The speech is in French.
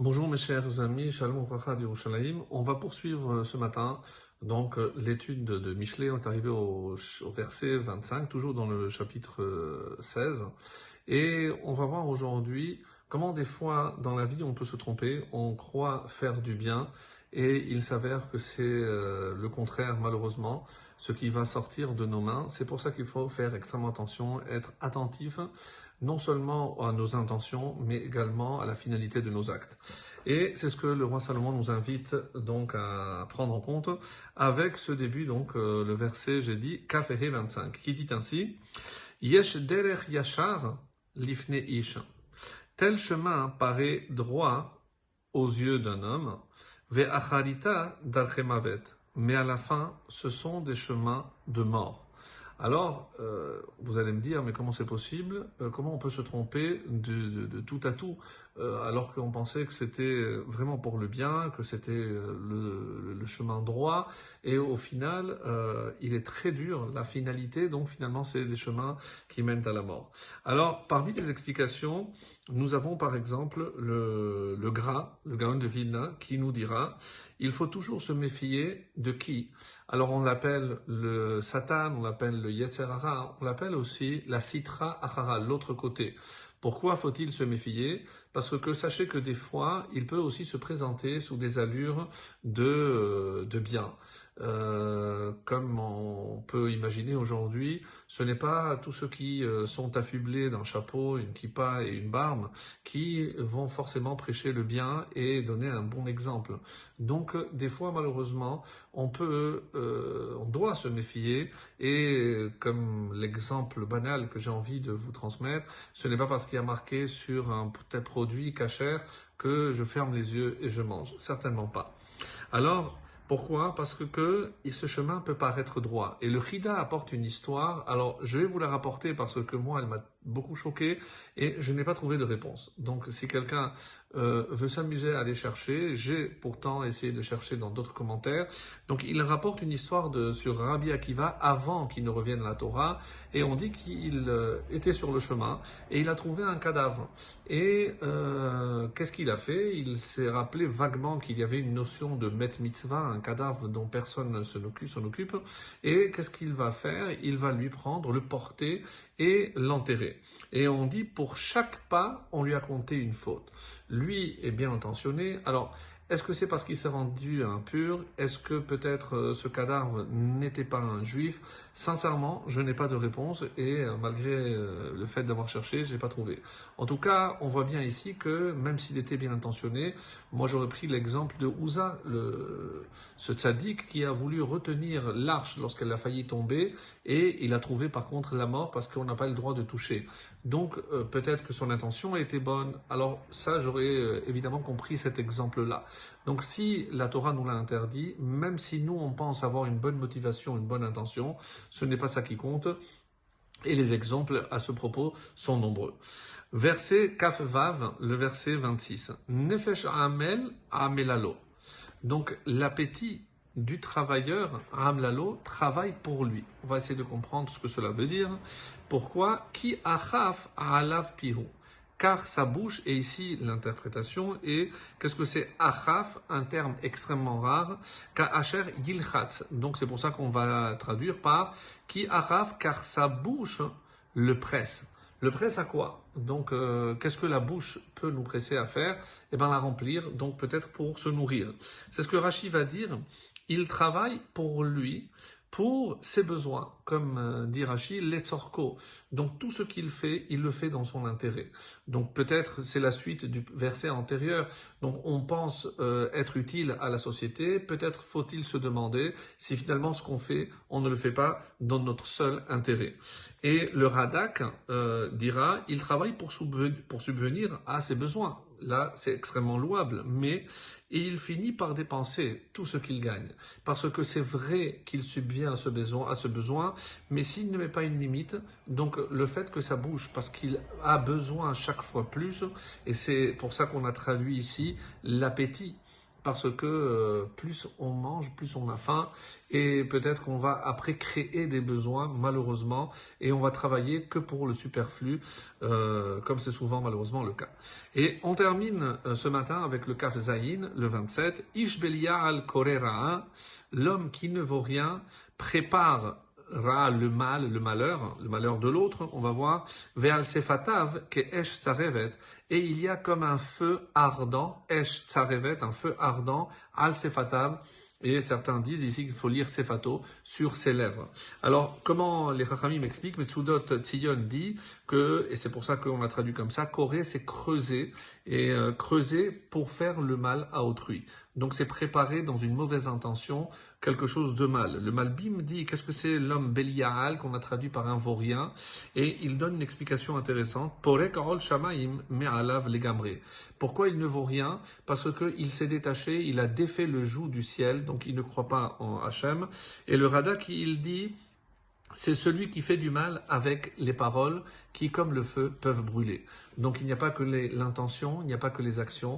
Bonjour mes chers amis, Shalom Racha d'Yerushalayim. On va poursuivre euh, ce matin donc euh, l'étude de Michelet. On est arrivé au, verset 25, toujours dans le chapitre 16. Euh, Et on va voir aujourd'hui comment des fois dans la vie on peut se tromper, on croit faire du bien et il s'avère que c'est le contraire malheureusement ce qui va sortir de nos mains. C'est pour ça qu'il faut faire extrêmement attention, être attentif non seulement à nos intentions, mais également à la finalité de nos actes. Et c'est ce que le roi Salomon nous invite donc à prendre en compte avec ce début, donc euh, le verset, j'ai dit, Kafehe 25, qui dit ainsi, Yesh derech yashar lifne ish. Tel chemin paraît droit aux yeux d'un homme, ve acharita darchemavet. Mais à la fin, ce sont des chemins de mort. Alors, euh, vous allez me dire, mais comment c'est possible? Euh, Comment on peut se tromper de, tout à tout? Euh, alors qu'on pensait que c'était vraiment pour le bien, que c'était le, chemin droit Et au final, il est très dur, la finalité, donc finalement, c'est des chemins qui mènent à la mort. Alors, parmi les explications, nous avons par exemple le, le gras, le Gaon de Vilna, qui nous dira, il faut toujours se méfier de qui alors on l'appelle le Satan, on l'appelle le Yetzerara, on l'appelle aussi la Sitra Achara, l'autre côté. Pourquoi faut-il se méfier? Parce que sachez que des fois, il peut aussi se présenter sous des allures de, de bien. Euh, comme on peut imaginer aujourd'hui, ce n'est pas tous ceux qui euh, sont affublés d'un chapeau, une kippa et une barbe qui vont forcément prêcher le bien et donner un bon exemple. Donc, des fois, malheureusement, on peut, euh, on doit se méfier. Et comme l'exemple banal que j'ai envie de vous transmettre, ce n'est pas parce qu'il y a marqué sur un tel produit cachère que je ferme les yeux et je mange. Certainement pas. Alors, pourquoi? Parce que, ce chemin peut paraître droit. Et le Chida apporte une histoire. Alors, je vais vous la rapporter parce que moi, elle m'a beaucoup choqué et je n'ai pas trouvé de réponse. Donc, si quelqu'un euh, veut s'amuser à aller chercher, j'ai pourtant essayé de chercher dans d'autres commentaires. Donc, il rapporte une histoire de, sur Rabbi Akiva avant qu'il ne revienne à la Torah et on dit qu'il euh, était sur le chemin et il a trouvé un cadavre. Et euh, qu'est-ce qu'il a fait? Il s'est rappelé vaguement qu'il y avait une notion de met mitzvah, un cadavre dont personne ne s'en occupe. Et qu'est-ce qu'il va faire? Il va lui prendre, le porter et l'enterrer. Et on dit pour chaque pas, on lui a compté une faute. Lui est bien intentionné. Alors, est-ce que c'est parce qu'il s'est rendu impur Est-ce que peut-être euh, ce cadavre n'était pas un juif? Sincèrement, je n'ai pas de réponse et euh, malgré euh, le fait d'avoir cherché, je n'ai pas trouvé. En tout cas, on voit bien ici que même s'il était bien intentionné, moi j'aurais pris l'exemple de Ouza, ce tzaddik qui a voulu retenir l'arche lorsqu'elle a failli tomber et il a trouvé par contre la mort parce qu'on n'a pas le droit de toucher. Donc peut-être que son intention été bonne. Alors ça, j'aurais évidemment compris cet exemple-là. Donc si la Torah nous l'a interdit, même si nous on pense avoir une bonne motivation, une bonne intention, ce n'est pas ça qui compte. Et les exemples à ce propos sont nombreux. Verset Kaf Vav, le verset 26. Nefesh Amel Amelalo. Donc l'appétit du travailleur, Amlalo, travaille pour lui. On va essayer de comprendre ce que cela veut dire. Pourquoi Ki achaf alav pihu? Car sa bouche, et ici l'interprétation est, qu'est-ce que c'est achaf, un terme extrêmement rare. Donc c'est pour ça qu'on va traduire par qui achaf, car sa bouche le presse. Le presse à quoi? Donc euh, qu'est-ce que la bouche peut nous presser à faire? Eh bien la remplir, donc peut-être pour se nourrir. C'est ce que Rachid va dire. Il travaille pour lui, pour ses besoins, comme euh, dit Rachid, l'etzorko. Donc tout ce qu'il fait, il le fait dans son intérêt. Donc peut-être c'est la suite du verset antérieur. Donc on pense euh, être utile à la société. Peut-être faut-il se demander si finalement ce qu'on fait, on ne le fait pas dans notre seul intérêt. Et le Radak euh, dira, il travaille pour subvenir à ses besoins là, c'est extrêmement louable, mais il finit par dépenser tout ce qu'il gagne. Parce que c'est vrai qu'il subvient à ce besoin, à ce besoin mais s'il ne met pas une limite, donc le fait que ça bouge, parce qu'il a besoin chaque fois plus, et c'est pour ça qu'on a traduit ici l'appétit. Parce que euh, plus on mange, plus on a faim, et peut-être qu'on va après créer des besoins, malheureusement, et on va travailler que pour le superflu, euh, comme c'est souvent malheureusement le cas. Et on termine euh, ce matin avec le Kaf Zayin, le 27, Ish al Korera, l'homme qui ne vaut rien, prépare le mal, le malheur, le malheur de l'autre, on va voir, sefatav ke esh tzarevet, et il y a comme un feu ardent, esh tzarevet, un feu ardent, al sefatav, et certains disent ici qu'il faut lire Sefato sur ses lèvres. Alors, comment les Chachamim m'expliquent Metsudot Tzion dit que, et c'est pour ça qu'on a traduit comme ça, Corée, c'est creuser, et euh, creuser pour faire le mal à autrui. Donc, c'est préparer dans une mauvaise intention quelque chose de mal. Le Malbim dit qu'est-ce que c'est l'homme Belial qu'on a traduit par un vaurien? Et il donne une explication intéressante. Pourquoi il ne vaut rien? Parce qu'il s'est détaché, il a défait le joug du ciel, donc il ne croit pas en Hachem. Et le Radak, il dit c'est celui qui fait du mal avec les paroles qui, comme le feu, peuvent brûler. Donc il n'y a pas que l'intention, il n'y a pas que les actions.